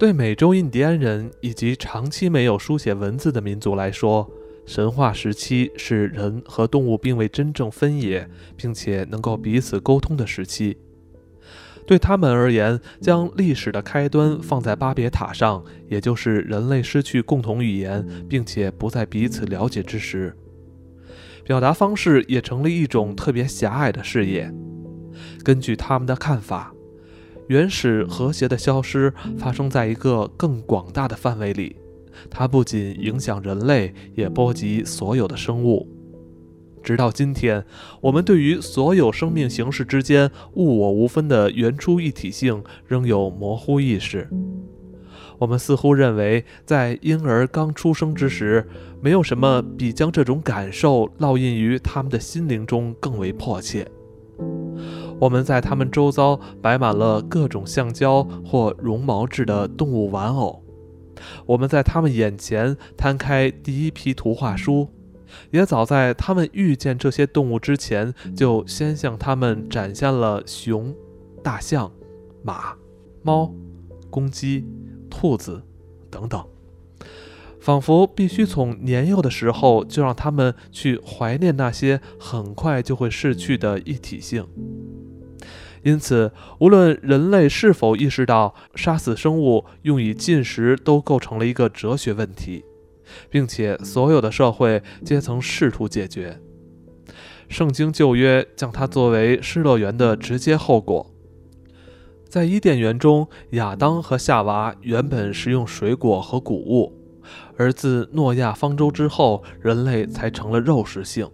对美洲印第安人以及长期没有书写文字的民族来说，神话时期是人和动物并未真正分野，并且能够彼此沟通的时期。对他们而言，将历史的开端放在巴别塔上，也就是人类失去共同语言，并且不再彼此了解之时。表达方式也成了一种特别狭隘的视野。根据他们的看法。原始和谐的消失发生在一个更广大的范围里，它不仅影响人类，也波及所有的生物。直到今天，我们对于所有生命形式之间物我无分的原初一体性仍有模糊意识。我们似乎认为，在婴儿刚出生之时，没有什么比将这种感受烙印于他们的心灵中更为迫切。我们在他们周遭摆满了各种橡胶或绒毛制的动物玩偶，我们在他们眼前摊开第一批图画书，也早在他们遇见这些动物之前，就先向他们展现了熊、大象、马、猫、公鸡、兔子等等，仿佛必须从年幼的时候就让他们去怀念那些很快就会逝去的一体性。因此，无论人类是否意识到杀死生物用以进食，都构成了一个哲学问题，并且所有的社会皆曾试图解决。圣经旧约将它作为失乐园的直接后果。在伊甸园中，亚当和夏娃原本食用水果和谷物，而自诺亚方舟之后，人类才成了肉食性。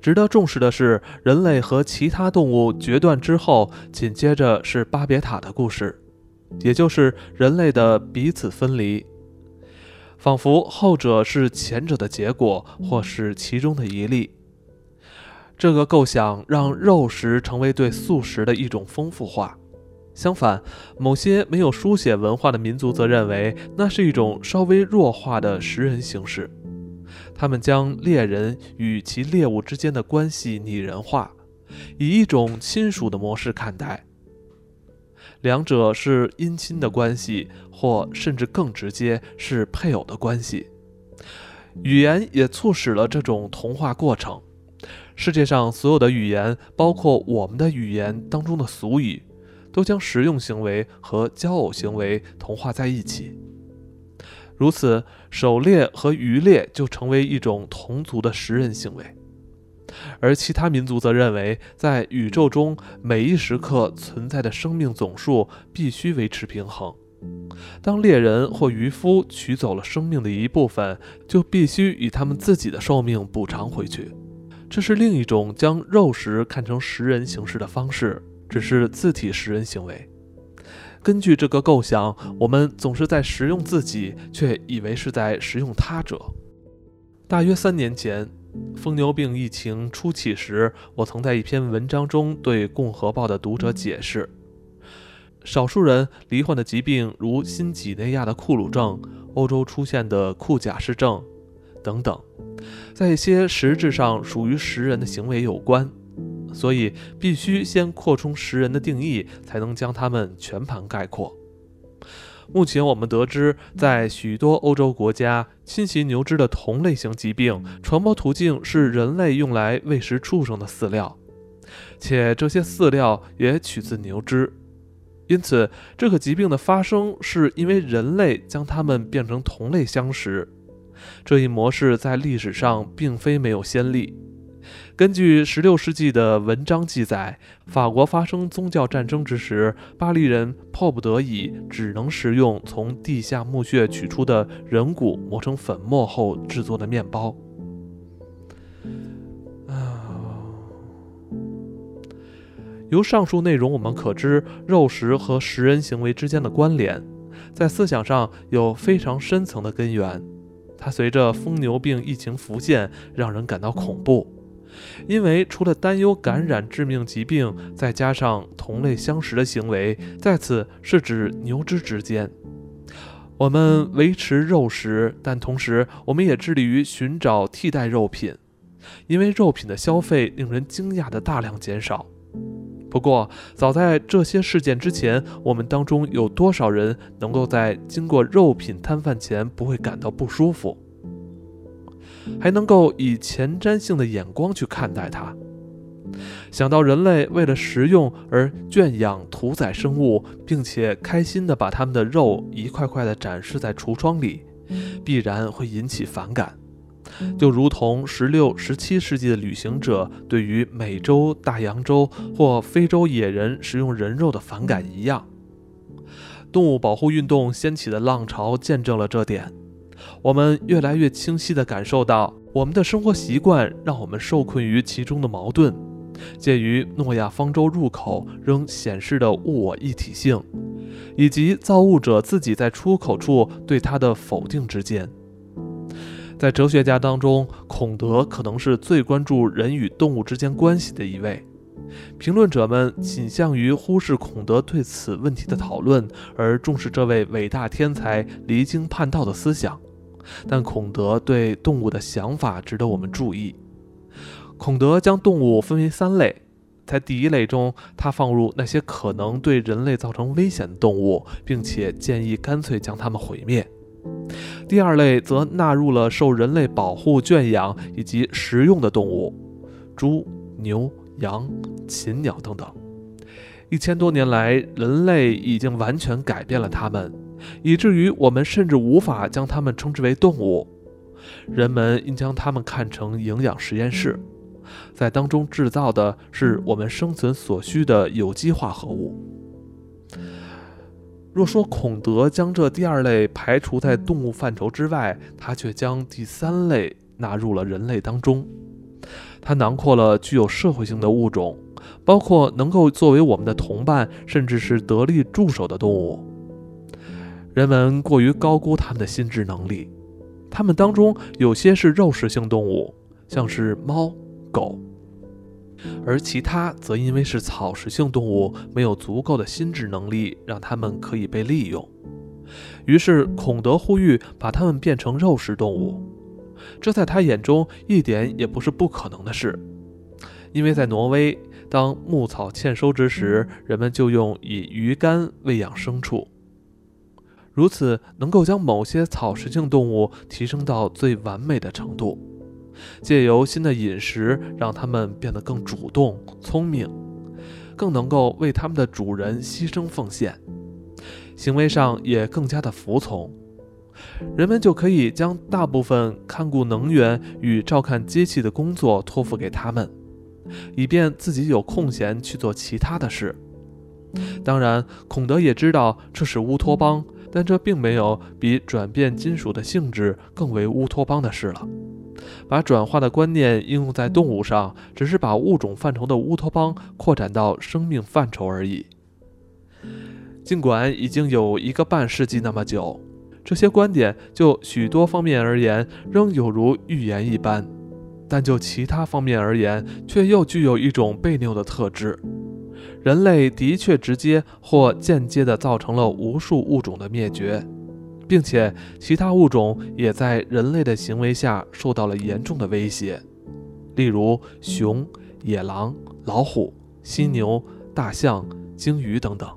值得重视的是，人类和其他动物决断之后，紧接着是巴别塔的故事，也就是人类的彼此分离，仿佛后者是前者的结果，或是其中的一例。这个构想让肉食成为对素食的一种丰富化。相反，某些没有书写文化的民族则认为那是一种稍微弱化的食人形式。他们将猎人与其猎物之间的关系拟人化，以一种亲属的模式看待。两者是姻亲的关系，或甚至更直接是配偶的关系。语言也促使了这种同化过程。世界上所有的语言，包括我们的语言当中的俗语，都将实用行为和交偶行为同化在一起。如此，狩猎和渔猎就成为一种同族的食人行为，而其他民族则认为，在宇宙中每一时刻存在的生命总数必须维持平衡。当猎人或渔夫取走了生命的一部分，就必须以他们自己的寿命补偿回去。这是另一种将肉食看成食人形式的方式，只是自体食人行为。根据这个构想，我们总是在食用自己，却以为是在食用他者。大约三年前，疯牛病疫情初起时，我曾在一篇文章中对《共和报》的读者解释：少数人罹患的疾病，如新几内亚的库鲁症、欧洲出现的库贾氏症等等，在一些实质上属于食人的行为有关。所以必须先扩充食人的定义，才能将它们全盘概括。目前我们得知，在许多欧洲国家，侵袭牛只的同类型疾病传播途径是人类用来喂食畜生的饲料，且这些饲料也取自牛只。因此，这个疾病的发生是因为人类将它们变成同类相食。这一模式在历史上并非没有先例。根据16世纪的文章记载，法国发生宗教战争之时，巴黎人迫不得已只能食用从地下墓穴取出的人骨磨成粉末后制作的面包。由上述内容我们可知，肉食和食人行为之间的关联，在思想上有非常深层的根源。它随着疯牛病疫情浮现，让人感到恐怖。因为除了担忧感染致命疾病，再加上同类相食的行为，在此是指牛只之间，我们维持肉食，但同时我们也致力于寻找替代肉品，因为肉品的消费令人惊讶的大量减少。不过，早在这些事件之前，我们当中有多少人能够在经过肉品摊贩前不会感到不舒服，还能够以前瞻性的眼光去看待它？想到人类为了食用而圈养屠宰生物，并且开心地把它们的肉一块块地展示在橱窗里，必然会引起反感。就如同十六、十七世纪的旅行者对于美洲、大洋洲或非洲野人食用人肉的反感一样，动物保护运动掀起的浪潮见证了这点。我们越来越清晰地感受到，我们的生活习惯让我们受困于其中的矛盾，介于诺亚方舟入口仍显示的物我一体性，以及造物者自己在出口处对它的否定之间。在哲学家当中，孔德可能是最关注人与动物之间关系的一位。评论者们倾向于忽视孔德对此问题的讨论，而重视这位伟大天才离经叛道的思想。但孔德对动物的想法值得我们注意。孔德将动物分为三类，在第一类中，他放入那些可能对人类造成危险的动物，并且建议干脆将它们毁灭。第二类则纳入了受人类保护、圈养以及食用的动物，猪、牛、羊、禽鸟等等。一千多年来，人类已经完全改变了它们，以至于我们甚至无法将它们称之为动物。人们应将它们看成营养实验室，在当中制造的是我们生存所需的有机化合物。若说孔德将这第二类排除在动物范畴之外，他却将第三类纳入了人类当中。他囊括了具有社会性的物种，包括能够作为我们的同伴，甚至是得力助手的动物。人们过于高估他们的心智能力，他们当中有些是肉食性动物，像是猫、狗。而其他则因为是草食性动物，没有足够的心智能力，让它们可以被利用。于是孔德呼吁把它们变成肉食动物，这在他眼中一点也不是不可能的事。因为在挪威，当牧草欠收之时，人们就用以鱼竿喂养牲畜，如此能够将某些草食性动物提升到最完美的程度。借由新的饮食，让它们变得更主动、聪明，更能够为他们的主人牺牲奉献，行为上也更加的服从。人们就可以将大部分看顾能源与照看机器的工作托付给他们，以便自己有空闲去做其他的事。当然，孔德也知道这是乌托邦，但这并没有比转变金属的性质更为乌托邦的事了。把转化的观念应用在动物上，只是把物种范畴的乌托邦扩展到生命范畴而已。尽管已经有一个半世纪那么久，这些观点就许多方面而言仍有如预言一般，但就其他方面而言，却又具有一种悖谬的特质：人类的确直接或间接地造成了无数物种的灭绝。并且，其他物种也在人类的行为下受到了严重的威胁，例如熊、野狼、老虎、犀牛、大象、鲸鱼等等。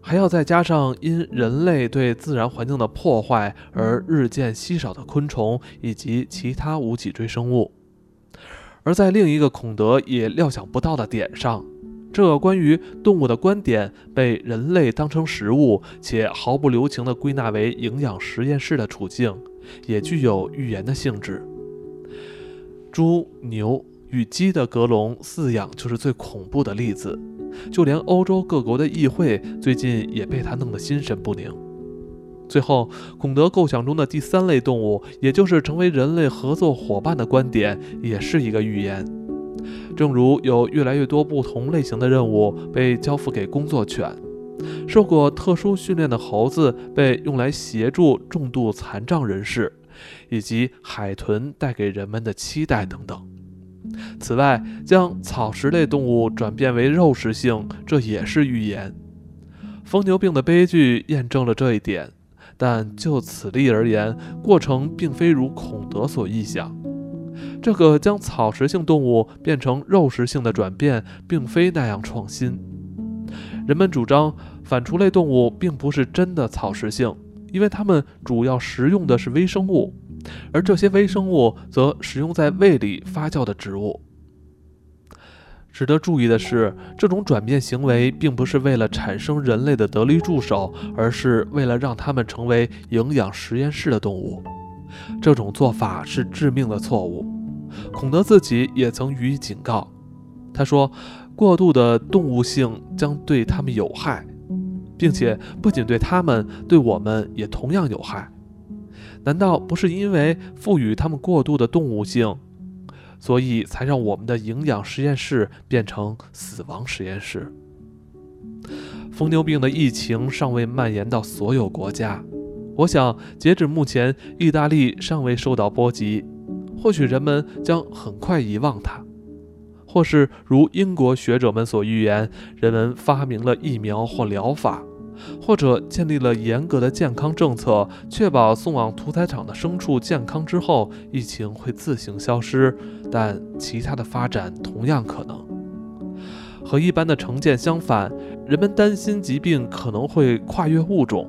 还要再加上因人类对自然环境的破坏而日渐稀少的昆虫以及其他无脊椎生物。而在另一个孔德也料想不到的点上。这关于动物的观点被人类当成食物，且毫不留情地归纳为营养实验室的处境，也具有预言的性质。猪、牛与鸡的格笼饲养就是最恐怖的例子，就连欧洲各国的议会最近也被他弄得心神不宁。最后，孔德构想中的第三类动物，也就是成为人类合作伙伴的观点，也是一个预言。正如有越来越多不同类型的任务被交付给工作犬，受过特殊训练的猴子被用来协助重度残障人士，以及海豚带给人们的期待等等。此外，将草食类动物转变为肉食性，这也是预言。疯牛病的悲剧验证了这一点。但就此例而言，过程并非如孔德所臆想。这个将草食性动物变成肉食性的转变，并非那样创新。人们主张反刍类动物并不是真的草食性，因为它们主要食用的是微生物，而这些微生物则食用在胃里发酵的植物。值得注意的是，这种转变行为并不是为了产生人类的得力助手，而是为了让它们成为营养实验室的动物。这种做法是致命的错误。孔德自己也曾予以警告。他说：“过度的动物性将对他们有害，并且不仅对他们，对我们也同样有害。难道不是因为赋予他们过度的动物性？”所以才让我们的营养实验室变成死亡实验室。疯牛病的疫情尚未蔓延到所有国家，我想截止目前，意大利尚未受到波及。或许人们将很快遗忘它，或是如英国学者们所预言，人们发明了疫苗或疗法。或者建立了严格的健康政策，确保送往屠宰场的牲畜健康之后，疫情会自行消失。但其他的发展同样可能。和一般的成见相反，人们担心疾病可能会跨越物种，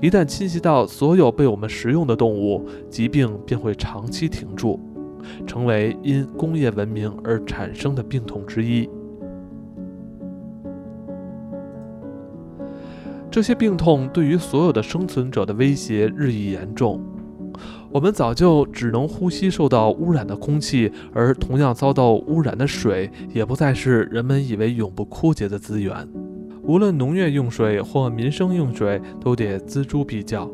一旦侵袭到所有被我们食用的动物，疾病便会长期停住，成为因工业文明而产生的病痛之一。这些病痛对于所有的生存者的威胁日益严重。我们早就只能呼吸受到污染的空气，而同样遭到污染的水也不再是人们以为永不枯竭的资源。无论农业用水或民生用水，都得锱铢必较。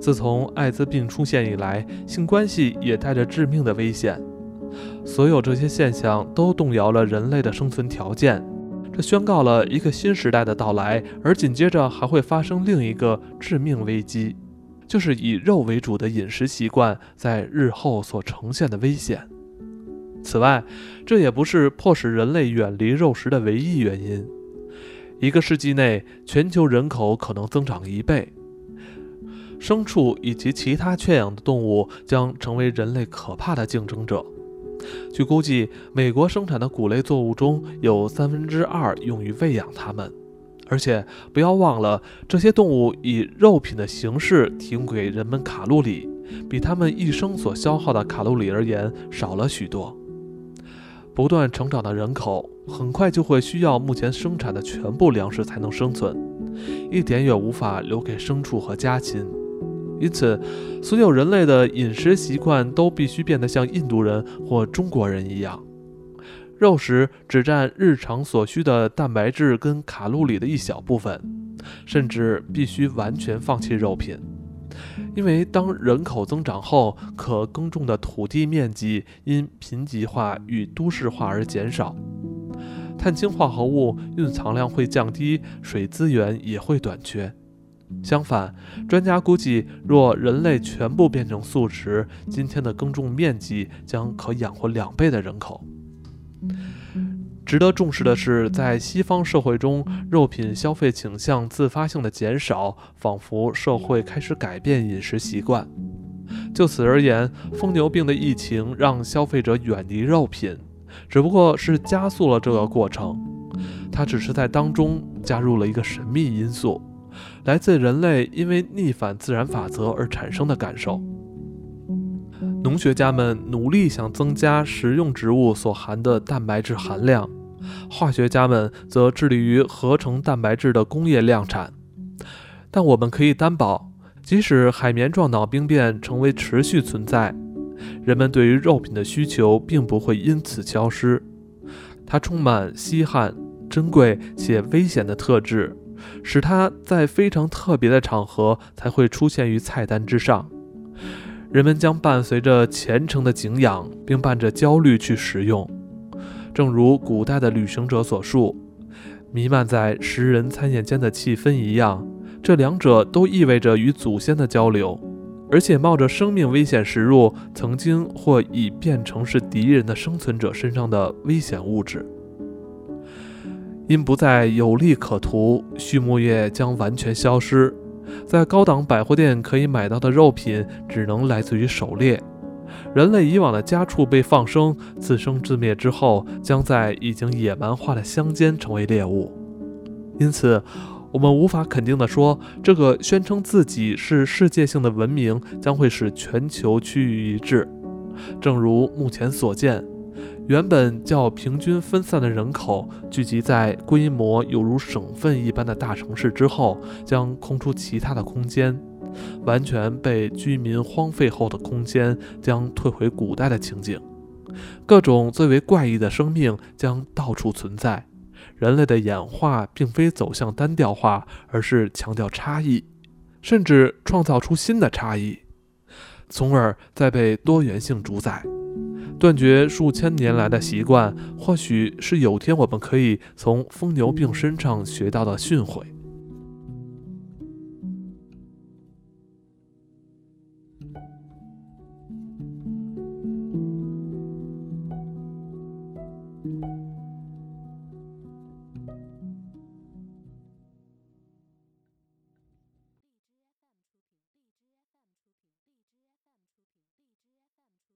自从艾滋病出现以来，性关系也带着致命的危险。所有这些现象都动摇了人类的生存条件。这宣告了一个新时代的到来，而紧接着还会发生另一个致命危机，就是以肉为主的饮食习惯在日后所呈现的危险。此外，这也不是迫使人类远离肉食的唯一原因。一个世纪内，全球人口可能增长一倍，牲畜以及其他圈养的动物将成为人类可怕的竞争者。据估计，美国生产的谷类作物中有三分之二用于喂养它们，而且不要忘了，这些动物以肉品的形式提供给人们卡路里，比它们一生所消耗的卡路里而言少了许多。不断成长的人口很快就会需要目前生产的全部粮食才能生存，一点也无法留给牲畜和家禽。因此，所有人类的饮食习惯都必须变得像印度人或中国人一样，肉食只占日常所需的蛋白质跟卡路里的一小部分，甚至必须完全放弃肉品，因为当人口增长后，可耕种的土地面积因贫瘠化与都市化而减少，碳氢化合物蕴藏量会降低，水资源也会短缺。相反，专家估计，若人类全部变成素食，今天的耕种面积将可养活两倍的人口。值得重视的是，在西方社会中，肉品消费倾向自发性的减少，仿佛社会开始改变饮食习惯。就此而言，疯牛病的疫情让消费者远离肉品，只不过是加速了这个过程。它只是在当中加入了一个神秘因素。来自人类因为逆反自然法则而产生的感受。农学家们努力想增加食用植物所含的蛋白质含量，化学家们则致力于合成蛋白质的工业量产。但我们可以担保，即使海绵状脑病变成为持续存在，人们对于肉品的需求并不会因此消失。它充满稀罕、珍贵且危险的特质。使它在非常特别的场合才会出现于菜单之上，人们将伴随着虔诚的敬仰，并伴着焦虑去食用。正如古代的旅行者所述，弥漫在食人餐宴间的气氛一样，这两者都意味着与祖先的交流，而且冒着生命危险食入曾经或已变成是敌人的生存者身上的危险物质。因不再有利可图，畜牧业将完全消失。在高档百货店可以买到的肉品只能来自于狩猎，人类以往的家畜被放生，自生自灭之后，将在已经野蛮化的乡间成为猎物。因此，我们无法肯定地说，这个宣称自己是世界性的文明将会使全球趋于一致。正如目前所见，原本较平均分散的人口聚集在规模有如省份一般的大城市之后，将空出其他的空间。完全被居民荒废后的空间将退回古代的情景，各种最为怪异的生命将到处存在。人类的演化并非走向单调化，而是强调差异，甚至创造出新的差异，从而再被多元性主宰。断绝数千年来的习惯，或许是有天我们可以从疯牛病身上学到的训诲。